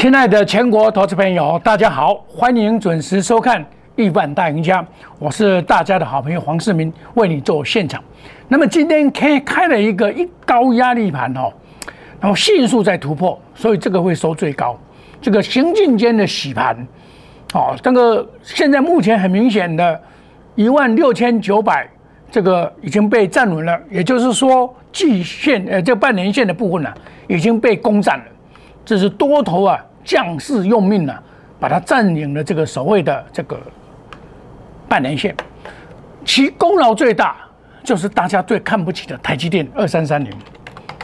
亲爱的全国投资朋友，大家好，欢迎准时收看《亿万大赢家》，我是大家的好朋友黄世明，为你做现场。那么今天开开了一个一高压力盘哦，然后迅速在突破，所以这个会收最高。这个行进间的洗盘，哦，这个现在目前很明显的，一万六千九百，这个已经被站稳了，也就是说季线呃这半年线的部分呢已经被攻占了，这是多头啊。将士用命啊，把它占领了这个所谓的这个半年线，其功劳最大就是大家最看不起的台积电二三三零，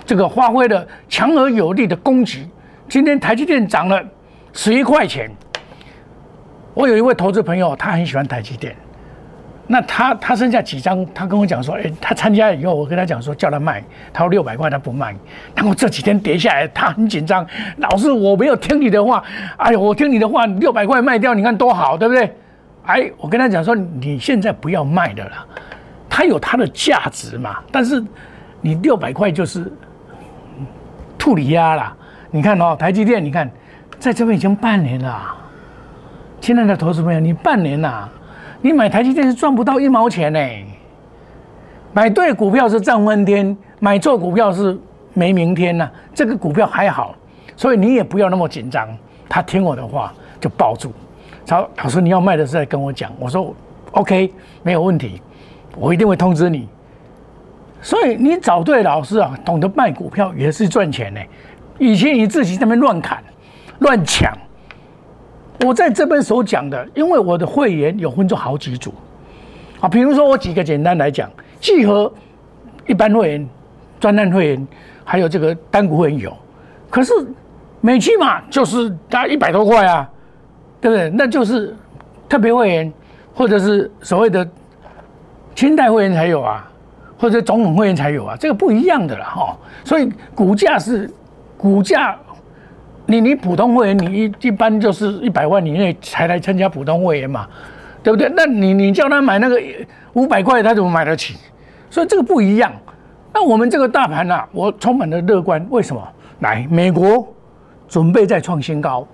这个发挥了强而有力的攻击。今天台积电涨了十一块钱，我有一位投资朋友，他很喜欢台积电。那他他剩下几张？他跟我讲说，哎，他参加以后，我跟他讲说，叫他卖，他说六百块他不卖。然后这几天跌下来，他很紧张，老师我没有听你的话，哎呦，我听你的话，六百块卖掉，你看多好，对不对？哎，我跟他讲说，你现在不要卖的了，它有它的价值嘛。但是你六百块就是兔里鸭啦。你看哦，台积电，你看在这边已经半年了，亲爱的投资朋友，你半年了。你买台积电是赚不到一毛钱呢，买对股票是涨翻天，买错股票是没明天呐。这个股票还好，所以你也不要那么紧张。他听我的话就抱住。好，老师你要卖的时候跟我讲，我说 OK 没有问题，我一定会通知你。所以你找对老师啊，懂得卖股票也是赚钱呢。以前你自己在那边乱砍、乱抢。我在这边所讲的，因为我的会员有分做好几组，啊，比如说我几个简单来讲，聚合一般会员、专案会员，还有这个单股会员有，可是每期嘛就是大一百多块啊，对不对？那就是特别会员或者是所谓的清代会员才有啊，或者总统会员才有啊，这个不一样的了哈。所以股价是股价。你你普通会员，你一一般就是一百万以内才来参加普通会员嘛，对不对？那你你叫他买那个五百块，他怎么买得起？所以这个不一样。那我们这个大盘呢，我充满了乐观。为什么？来，美国准备再创新高。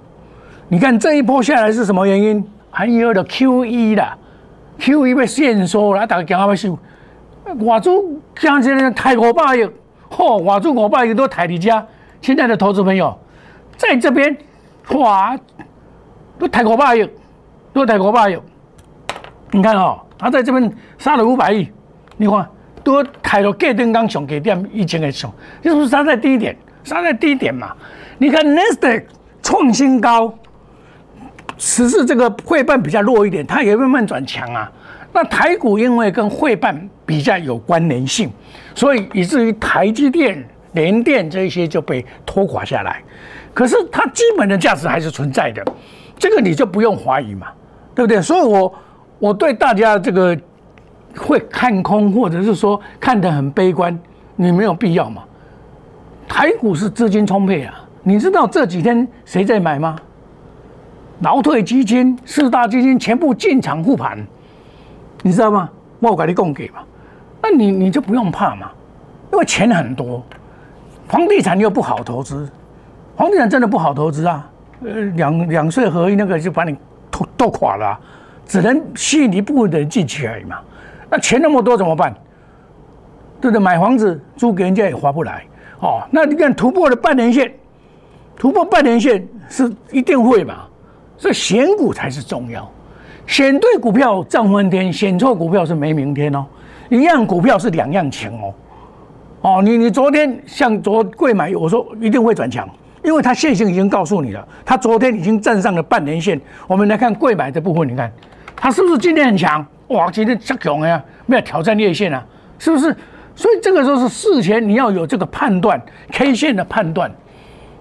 你看这一波下来是什么原因？还有的 Q E 的 Q E 被限缩了，大家讲阿要收。外资像这样抬五百亿，嚯，外资五百亿都抬你家。现在的投资朋友。在这边，哇，都太可怕了，都太可怕了。你看哦，他在这边杀了五百亿，你看都抬到盖登刚上给点一千个上，就是杀在低点，杀在低点嘛。你看 n e s t 创新高，只是这个汇办比较弱一点，它也慢慢转强啊。那台股因为跟汇办比较有关联性，所以以至于台积电、联电这些就被拖垮下来。可是它基本的价值还是存在的，这个你就不用怀疑嘛，对不对？所以，我我对大家这个会看空，或者是说看得很悲观，你没有必要嘛。台股是资金充沛啊，你知道这几天谁在买吗？劳退基金、四大基金全部进场护盘，你知道吗？我给你供给嘛，那你你就不用怕嘛，因为钱很多，房地产又不好投资。房地产真的不好投资啊！呃，两两税合一那个就把你都都垮了，只能吸引一部分的人进去而已嘛。那钱那么多怎么办？对不对？买房子租给人家也划不来哦。那你看突破了半年线，突破半年线是一定会嘛？所以选股才是重要，选对股票涨翻天，选错股票是没明天哦。一样股票是两样情哦。哦，你你昨天像昨贵买，我说一定会转强。因为它线性已经告诉你了，它昨天已经站上了半年线。我们来看贵买这部分，你看它是不是今天很强？哇，今天这强呀，没有挑战月线啊，是不是？所以这个时候是事前你要有这个判断，K 线的判断。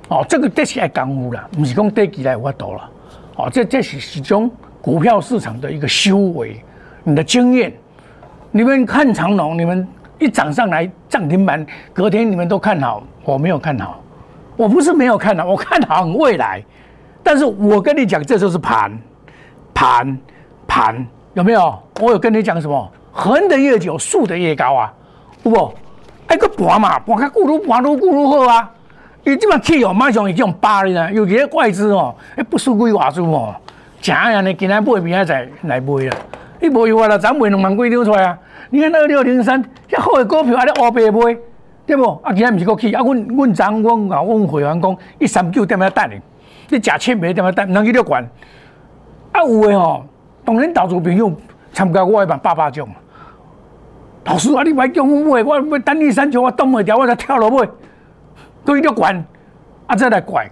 哦，这个这是爱功夫了，不是讲跌起来我多了。哦，这这是始终股票市场的一个修为，你的经验。你们看长龙，你们一涨上来涨停板，隔天你们都看好，我没有看好。我不是没有看到，我看好未来，但是我跟你讲，这就是盘，盘，盘，有没有？我有跟你讲什么？横的越久，竖的越高啊，不不？哎个盘嘛，盘开固如盘噜咕噜好啊，伊即马气哦，马上伊种扒你啦，尤其个外资哦，迄不输几外资哦，正样呢，今仔买明仔载来买啦。你无有法啦，咱卖两万几张出来啊？你看二六零三，遐好的股票还咧乌白买，对不？啊，今仔毋是个起，啊，阮阮昨阮甲阮会员讲，一三九点遐等你，你食七袂点遐等，毋通去了管。啊，有诶吼，当然投资朋友参加我一万八百种。老师啊，你买叫我买，我买等你三九，我挡袂掉，我才跳落买。都一定要管，啊，再来管，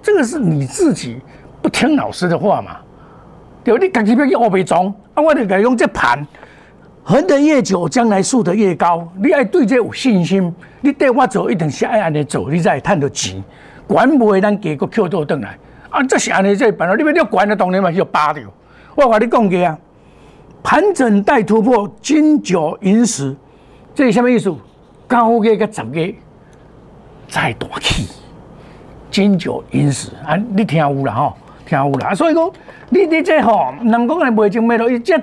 这个是你自己不听老师的话嘛？对你家己要去乌白装，啊，我就改用这盘，横得越久，将来竖得越高。你爱对这有信心，你对我走一定是爱安尼走，你才会赚到钱。管不会咱给个 Q 倒转来，啊，这是安尼这办法，你要要管的当然嘛要扒掉。我跟你讲过啊，盘整带突破，金九银十，这是什么意思？高个个十个。再大气，金九银十啊！你听有啦吼，听有啦。所以讲，你你这吼，人讲的卖情卖到伊这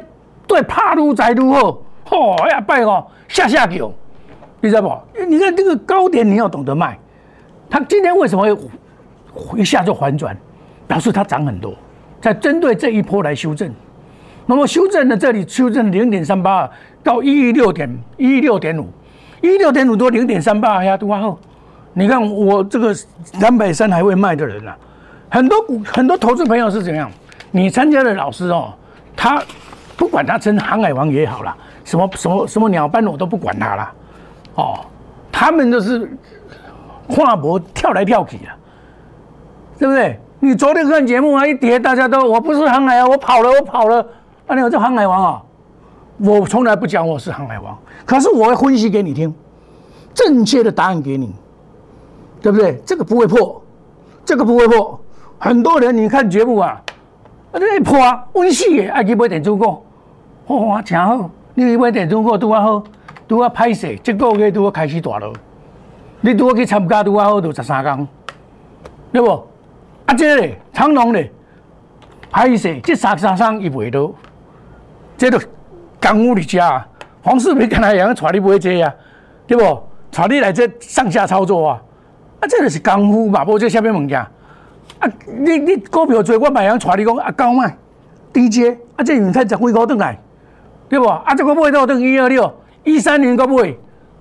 对怕愈在愈好，吼呀拜哦下下叫，你知道不？你看这个高点，你要懂得卖。它今天为什么会一下就反转？表示它涨很多，在针对这一波来修正。那么修正的这里修正零点三八到一六点一六点五，一六点五多零点三八呀，多好。你看我这个两百三还会卖的人啊，很多股很多投资朋友是怎样？你参加的老师哦，他不管他称航海王也好了，什么什么什么鸟班我都不管他了，哦，他们都是跨博跳来跳去啊，对不对？你昨天看节目啊，一叠大家都我不是航海啊，我跑了我跑了，啊，你有这航海王啊？我从来不讲我是航海王，可是我会分析给你听，正确的答案给你。对不对？这个不会破，这个不会破。很多人你看节目啊，啊这破啊，温死的，爱去买电子股，哇，真好。你买电子股拄啊好，拄啊歹势，这个月拄啊开始大了。你拄啊去参加拄啊好，就十三天，对不？啊，这个长隆的歹势，这三三三伊袂到，这都功夫你家，黄世明跟他样带你买这啊，对不？带你来这上下操作啊。啊，这个是功夫嘛，无这虾米物件。啊，你你股票做，我卖样带你讲啊，高卖低接，啊，这你看十几块倒来，对不？啊，这个买到等于一二六，一三年个买，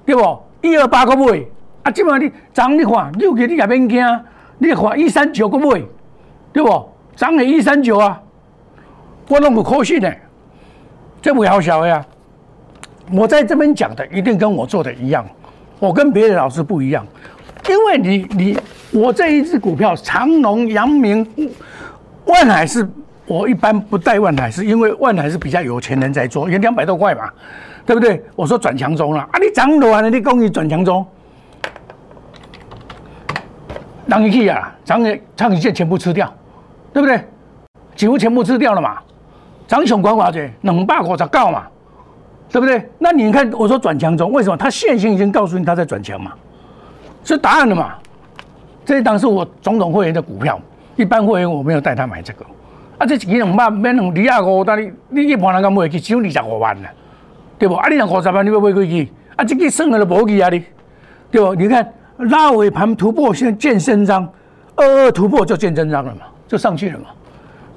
对不？一二八个买，啊，即摆你涨你看，六月你也免惊，你看一三九个买，对不？涨了一三九啊，我拢不可信的，这不好笑呀。我在这边讲的一定跟我做的一样，我跟别的老师不一样。因为你你我这一只股票长隆、阳明、万海是，我一般不带万海，是因为万海是比较有钱人在做，也两百多块嘛，对不对？我说转强中了啊，你涨完了，你供你转强中，让你去啊，涨的长一线全部吃掉，对不对？几乎全部吃掉了嘛，涨熊管寡者两百五十九嘛，对不对？那你看我说转强中，为什么？他线性已经告诉你他在转强嘛。是答案了嘛？这一档是我总统会员的股票，一般会员我没有带他买这个。啊，这几两万免两二五，但你你一般人敢买去，只有二十五万了，对不？啊，你两五十万你要买过去，啊，这个算了都无去啊你，对不？你看拉尾盘突破，现见真章，二二突破就见真章了嘛，就上去了嘛。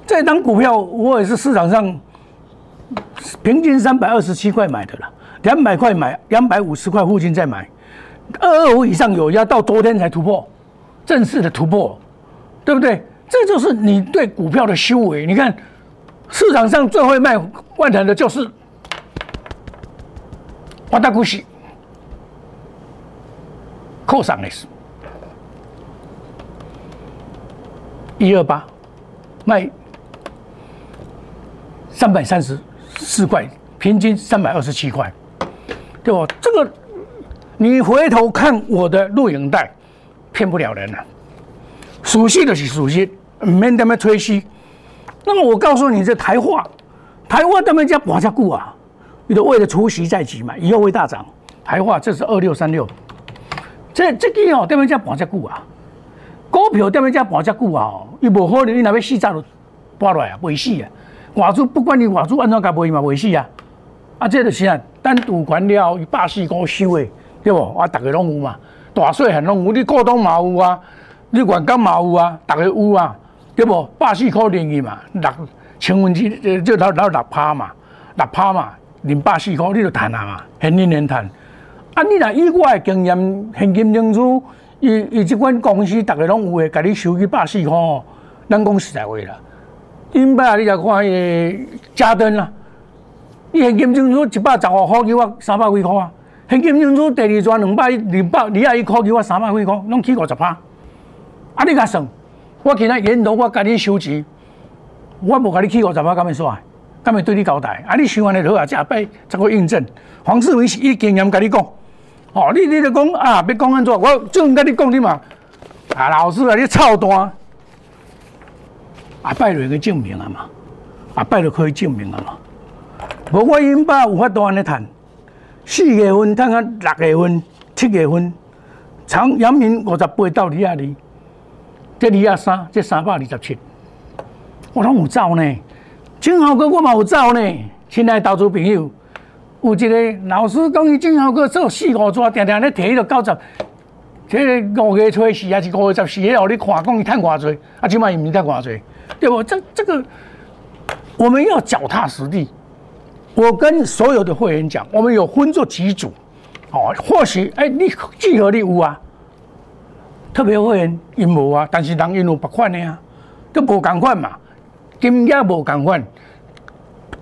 这张股票我也是市场上平均三百二十七块买的了，两百块买，两百五十块附近再买。二二五以上有压，到昨天才突破，正式的突破，对不对？这就是你对股票的修为。你看，市场上最会卖万腾的就是华大股息，扣上的是一二八，卖三百三十四块，平均三百二十七块，对不？这个。你回头看我的录影带，骗不了人了。熟悉的是熟悉，没那么吹嘘。那么我告诉你，这台化，台化他们家保价股啊，你都为了除息在即嘛，以后会大涨。台化这是二六三六，这这个哦，他们家保价股啊，股票他们家保价股啊，伊无可能你那边死早就拔落来啊，未死啊。外资不管你外资安怎甲卖嘛，未死啊。啊，这就是啊，单独管了，以霸气高收诶。对不？我大家拢有嘛。大细很拢有，你股东嘛有啊，你员工嘛有啊，大家有啊，对不？百四块零去嘛，六千分之就老老六趴嘛，六趴嘛，零百四块你就赚啊嘛，现年年赚。啊，你若以我的经验，现金领主，伊伊即款公司，大家拢有诶，甲你收去百四块哦，咱讲实在话啦。因摆你来看迄个嘉登啦，伊现金领主一百十五块，给我三百几块啊。现金领主第二转两百二百二十一块，给我三百几块，拢起五十趴。啊，你甲算，我今仔沿路我甲你收钱，我无甲你起五十万，敢会煞？敢会对你交代？啊，你想安尼好啊，这摆再个印证。黄世明是以经验甲你讲，哦，你你著讲啊，要讲安怎？我正甲你讲你嘛，啊，老师啊，你操蛋，啊，拜就去证明啊嘛，啊，拜就可以证明啊嘛。无我因爸有法度安尼谈，四月份谈到六月份、七月份，长阳明五十八到二十二，这二十三，这三百二十七，我拢有走呢。正好哥我嘛有走呢，亲爱的投资朋友，有一个老师讲伊正好哥做四五抓，定定咧提迄个九十，这五月初四还是五月十四，迄你看讲伊赚偌济，啊，即摆伊毋赚偌济，对不？这这个我们要脚踏实地。我跟所有的会员讲，我们有分做几组，哦，或许哎，你聚合力有啊，特别会员因无啊，但是人因有别款的啊，都无共款嘛。金额无共款，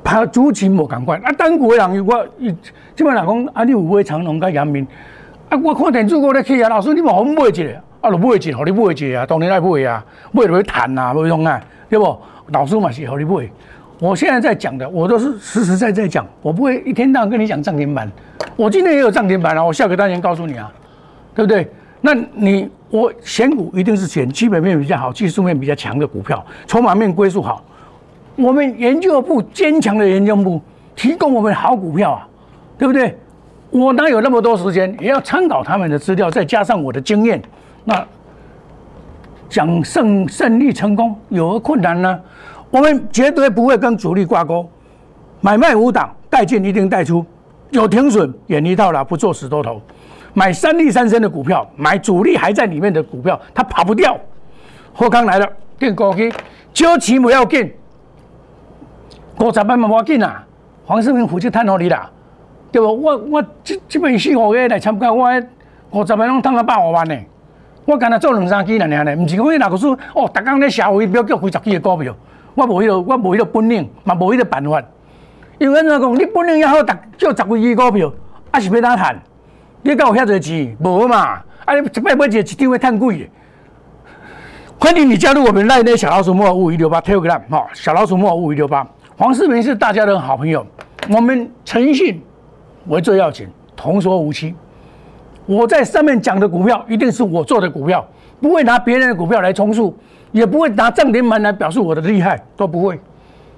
拍主持无共款。啊，单股的人我伊即摆人讲啊，你有买长隆甲阳明，啊，我看电视我咧去啊，老师你无好买一个，啊，就买一个，互你买一个啊，当然爱买啊，买就去谈啊，无用啊，对不？老师嘛是互你买。我现在在讲的，我都是实实在在讲，我不会一天到晚跟你讲涨停板。我今天也有涨停板啊，我下个单元告诉你啊，对不对？那你我选股一定是选基本面比较好、技术面比较强的股票，筹码面归属好。我们研究部坚强的研究部提供我们好股票啊，对不对？我哪有那么多时间？也要参考他们的资料，再加上我的经验，那讲胜胜利成功有何困难呢？我们绝对不会跟主力挂钩，买卖无挡，带进一定带出，有停损远离套牢，不做死多头。买三利三升的股票，买主力还在里面的股票，它跑不掉。货康来了，更高去，交钱不要紧。五十万嘛，要紧啊！黄世明负责探好你啦，对不？我我这这边四五个来参加，我五十万拢赚了百五万呢。我干那做两三支啦，尔呢，唔是讲迄哪个说哦，逐工咧社会标叫几十支的股票，我无迄个，我无迄个本领，嘛无迄个办法。因为安怎讲，你本领也好，逐叫十几支股票，还是要哪赚？你敢有遐多钱？无嘛？啊，你一摆买一个一张要赚几个？欢迎你加入我们赖内小老鼠莫五一六八 Telegram 哈，小老鼠莫五一六八。黄世明是大家的好朋友，我们诚信为最要紧，童叟无欺。我在上面讲的股票，一定是我做的股票，不会拿别人的股票来充数，也不会拿涨停板来表示我的厉害，都不会。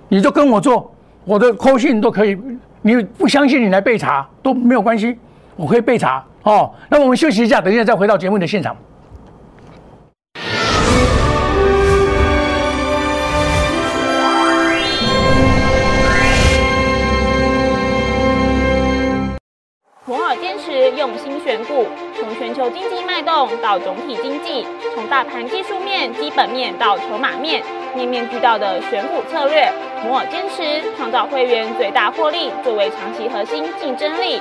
你就跟我做，我的扣信都可以。你不相信，你来备查都没有关系，我可以备查哦。那我们休息一下，等一下再回到节目的现场。用心选股，从全球经济脉动到总体经济，从大盘技术面、基本面到筹码面，面面俱到的选股策略，摩尔坚持创造会员最大获利作为长期核心竞争力。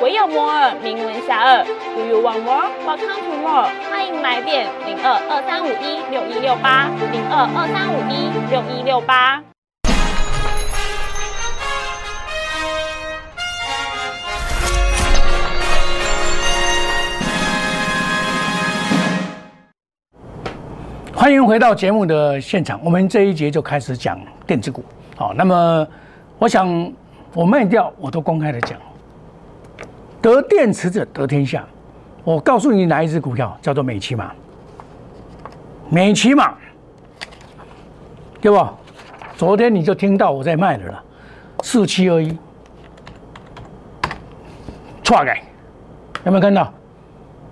唯有摩尔名闻遐迩。Do you want more? Welcome to more。欢迎来电零二二三五一六一六八零二二三五一六一六八。欢迎回到节目的现场，我们这一节就开始讲电子股。好，那么我想我卖掉，我都公开的讲，得电池者得天下。我告诉你哪一只股票叫做美骑马？美骑马对不？昨天你就听到我在卖的了，四七二一，错改，有没有看到？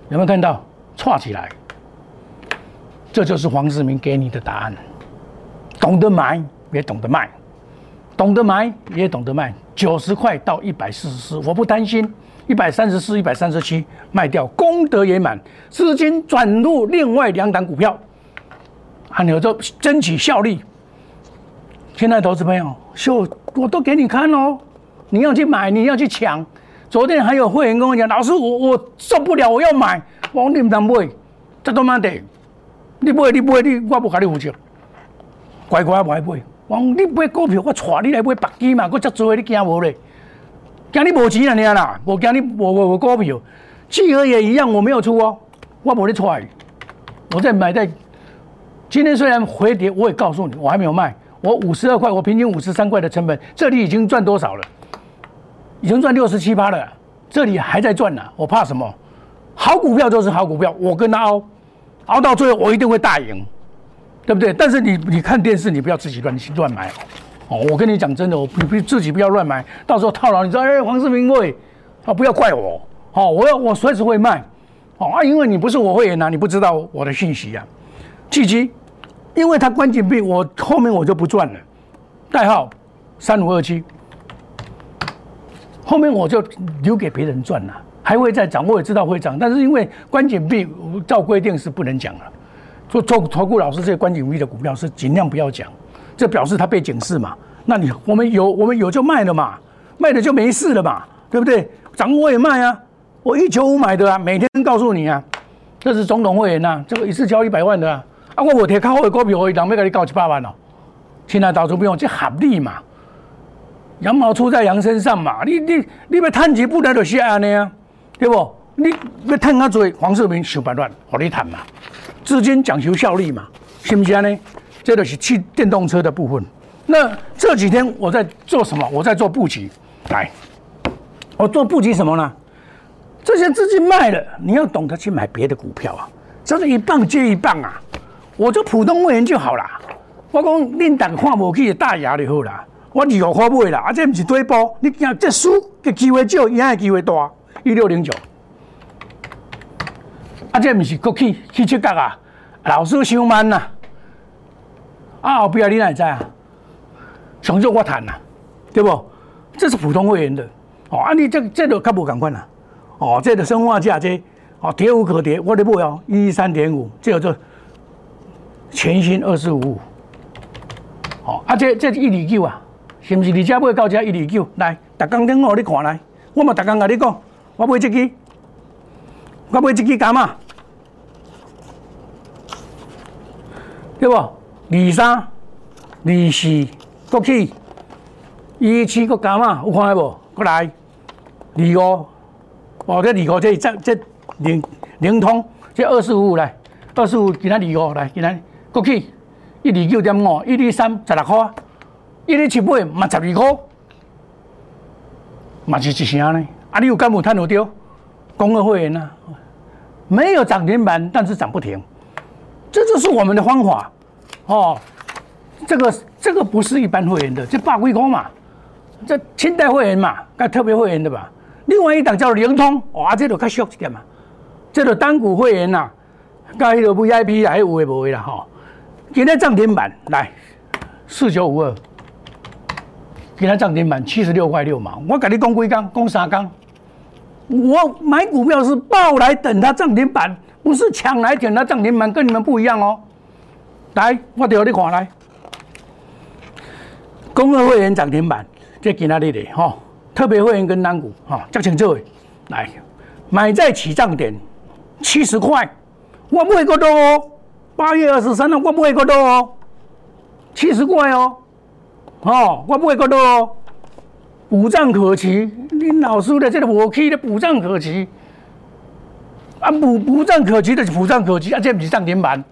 有没有看到？错起来，这就是黄世明给你的答案。懂得买也懂得卖，懂得买也懂得卖。九十块到一百四十四，我不担心。一百三十四、一百三十七卖掉，功德圆满，资金转入另外两档股票，还有就争取效力。现在投资朋友，秀我都给你看哦，你要去买，你要去抢。昨天还有会员跟我讲，老师我我受不了，我要买。我你唔当买，这都妈的，你买你买你，我不跟你负责。乖乖买买，我你买股票，我带你来买白鸡嘛，我遮做你惊无咧？惊你无钱啊你啦，我惊你我我我股票，聚合也一样，我没有出哦，我无你带，我在买在。今天虽然回跌，我也告诉你，我还没有卖，我五十二块，我平均五十三块的成本，这里已经赚多少了？已经赚六十七八了，这里还在赚呢，我怕什么？好股票就是好股票，我跟他熬，熬到最后我一定会大赢。对不对？但是你你看电视，你不要自己乱乱买哦。我跟你讲真的，我不自己不要乱买，到时候套牢，你知道？哎，黄世明会啊，不要怪我。哦，我要我随时会卖。哦啊，因为你不是我会员呐，你不知道我的信息呀。契机，因为它关紧闭，我后面我就不赚了。代号三五二七，后面我就留给别人赚了，还会再涨，我也知道会涨，但是因为关紧闭，照规定是不能讲了。做做投顾老师这些关景币的股票是尽量不要讲，这表示他被警示嘛？那你我们有我们有就卖了嘛，卖了就没事了嘛，对不对？涨我也卖啊，我一九五买的啊，每天告诉你啊，这是总统会员呐，这个一次交一百万的啊，啊我我贴靠后的股票，我一档要给你搞七八万哦，现在到处不用，这合理嘛？羊毛出在羊身上嘛，你你你要探钱不能就是安尼啊，对不？你要探他做黄世明想办法，和你谈嘛。资金讲求效率嘛，是不是呢？这个是汽电动车的部分。那这几天我在做什么？我在做布局。来，我做布局什么呢？这些资金卖了，你要懂得去买别的股票啊。这是一棒接一棒啊。我做普通会员就好了。我讲恁胆看无起大牙就好啦。我二五块买啦，啊这不是对波。你讲这输的机会少，赢的机会大。一六零九。啊，这不是国企汽车价啊，老师上慢呐。啊，后边你哪会知啊？上足我谈啊，对不？这是普通会员的哦。啊，你这这都较无共款啦。哦，这个生化价这哦，跌无可跌，我的买哦，一三点五，这叫做全新二四五五。哦，啊，这这一二九啊，是不是你家买到这一二九？来，逐工电话你看来，我嘛逐工甲你讲，我买这支。我买一支干嘛？对不？二三、二四，国企，一七个干嘛？有看下无？过来，二五，哦，这二五这这这灵灵通，这二四五五来，二四五今仔二五来，今仔国企一二九点五，一二三十六块，一二七八嘛十二块，嘛是一成呢？啊，你有敢有赚有着？公二会员呐？没有涨停板，但是涨不停，这就是我们的方法哦。这个这个不是一般会员的，这八贵公嘛，这清代会员嘛，该特别会员的吧。另外一档叫灵通，哇，这都较俗一点嘛。这个单股会员呐，该迄个 VIP 还有诶无诶啦哈。今天涨停板来四九五二，今天涨停板七十六块六毛。我跟你讲几缸，讲三缸。我买股票是抱来等它涨停板，不是抢来等它涨停板，跟你们不一样哦。来，我调你看来，公二会员涨停板，这给哪里的哈？特别会员跟单股哈，叫请这位来买在起涨点七十块，我不会过多哦。八月二十三号我不会过多哦，七十块哦，哦，我不会过多哦。补涨可期，你老师的这个我可以的补涨可期，啊补补涨可期的是补涨可期，啊这不是涨停板，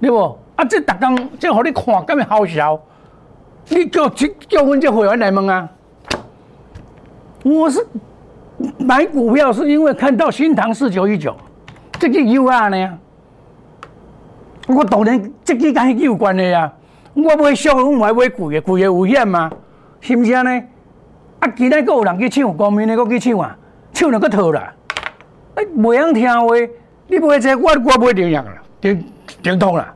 对不？啊这逐工这好你看，咁咪好笑？你叫叫叫阮这会员来问啊？我是买股票是因为看到新塘四九一九这个 U R 呢，我当然这个跟有关的呀。我买俗，我买买贵的，贵的有险吗？是不是安尼？啊，今仔阁有人去抢，光明的阁去抢啊，抢了阁套啦。哎，袂晓听话，你买这我我买定样啦，定定通啦。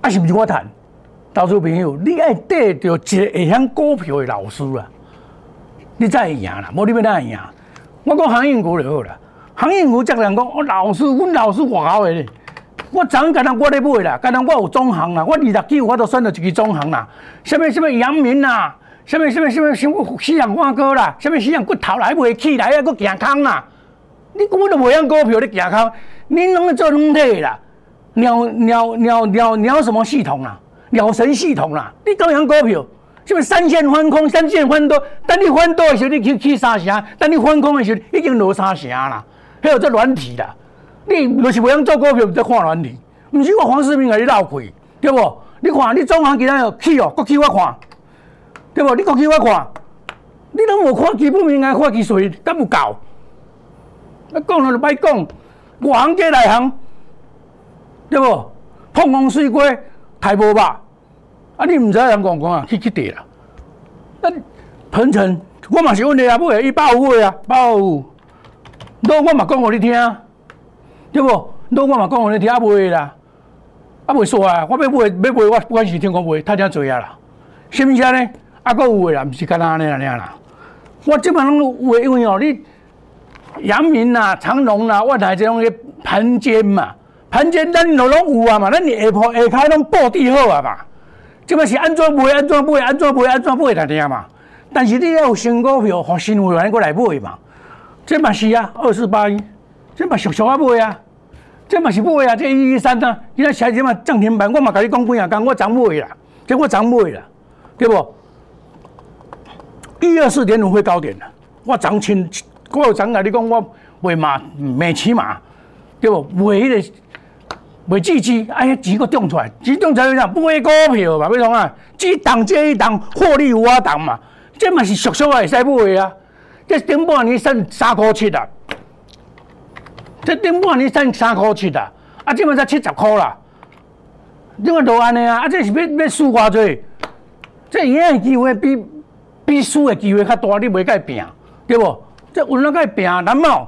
啊，是毋是我谈？投资朋友，你爱得着一个会晓股票的老师啦，你才会赢啦。无你要哪会赢？我讲航运股就好啦。航运股，则人讲，我老师，阮老师外口的咧。我昨昏干那我咧买啦，干那我有中行啦，我二十九我都选到一支中行啦。什么什么阳明啦，什么什么什么什么西洋花哥啦，什么西洋骨头来袂起来啊，搁健康啦。你根本都袂用股票，你健康，你拢做两体啦。鸟鸟鸟鸟鸟什么系统啦？鸟神系统啦！你怎样股票？什么三线翻空，三线翻多，等你翻多的时候，你去去三成；等你翻空的时候，已经落三成啦。还有这软体啦，你就是袂用做股票，在看软体。毋是我黄世明甲你闹亏，对不？你看你中行今仔又去哦，国去我看，对不？你国去我看，你拢无看基本面啊，看技术，敢有够？啊，讲了就歹讲，外行加内行，对不？碰风水过。太无吧？啊，你毋知影人讲讲啊，去去地啦。那鹏程，我嘛是问你啊，买一百五的啊，百五。那我嘛讲互你听，对不？那我嘛讲互你听啊，买啦，啊袂煞啊，我要买要买，我不管是听讲买，太正济啊啦。什么车呢？啊，佫有诶啦，毋是干那安尼安尼啦。我即摆拢有诶，因为哦，你阳明啦、长隆啦，我台这种个盘间嘛。盘前咱拢拢有啊嘛，咱下铺下开拢布置好啊嘛。即嘛是安怎买安怎买安怎买安怎买来听嘛。但是你要有新股票，互新会员过来买嘛。这嘛是啊，二四八一，这嘛俗俗啊买啊。这嘛是买啊，这一一三啊，现在写这嘛涨停板，我嘛甲你讲几啊讲，我涨买啦，这我涨买啦，对不？一二四点五会高点的，我涨清，我涨甲你讲，我卖嘛，每起码，对不？卖迄个。袂支持，哎呀，钱个涨出来，钱涨出来啥？买股票嘛，要创啊？一档接一档，获利有啊档嘛？这嘛是俗俗会使买啊？这顶半年剩三块七啊，这顶半年剩三块七啊，啊，这嘛才七十块啦。怎么都安尼啊？啊，这是要要输偌济？这赢的机会比比输的机会较大，你袂甲伊拼，对无？这有哪甲伊拼？难毛？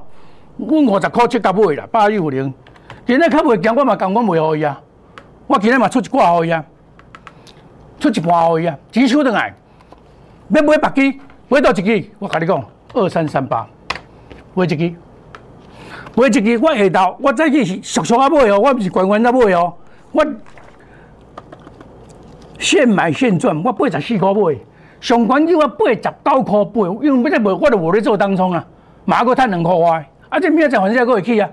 阮五十块七甲买啦，八一五零。今日较袂惊，我嘛讲我袂互伊啊！我今日嘛出一挂互伊啊，出一半互伊啊，钱收倒来。要买白机，买到一支，我甲你讲，二三三八，买一支，买一支，我下昼，我再去是俗俗啊买哦，我毋是关关在买哦，我现买现赚，我八十四块买，上关就我八十九块八，因为要再卖，我都无咧做当中啊，马个趁两块外，啊，这明仔载反正个会去啊。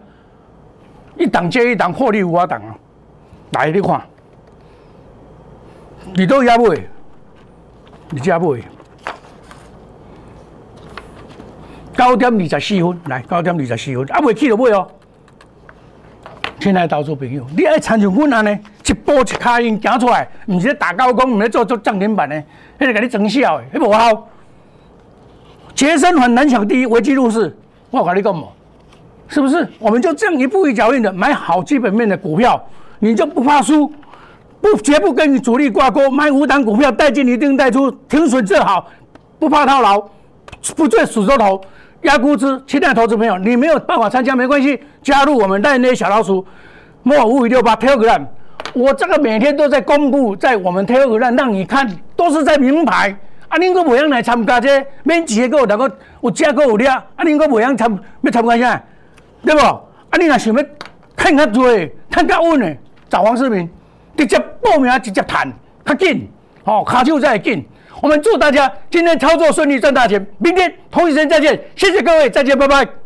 一档接一档，获利无法挡啊！来，你看，你都压不会，你压不会。九点二十四分，来，九点二十四分，啊，未起就买哦。亲爱投资朋友，你爱参像阮安尼，一步一卡印行出来，毋是打高工，毋是做做涨停板的，迄个甲你装笑的，迄无效。杰森很难抢第一，危机入市，我甲你讲无。是不是？我们就这样一步一脚印的买好基本面的股票，你就不怕输，不绝不跟你主力挂钩，买五档股票带进一定带出，停损最好，不怕套牢，不做死多头压估值。亲爱的投资朋友，你没有办法参加没关系，加入我们带那些小老鼠，莫五五六八 Telegram，我这个每天都在公布在我们 Telegram 让你看，都是在名牌。啊，恁个袂样来参加这免钱个，能够有价个有量，啊，恁个袂样参要参加啥？对不？啊，你若想要赚较多、赚较稳的，找黄世明，直接报名，直接谈，较紧，哦，卡就在紧。我们祝大家今天操作顺利，赚大钱。明天同一时间再见，谢谢各位，再见，拜拜。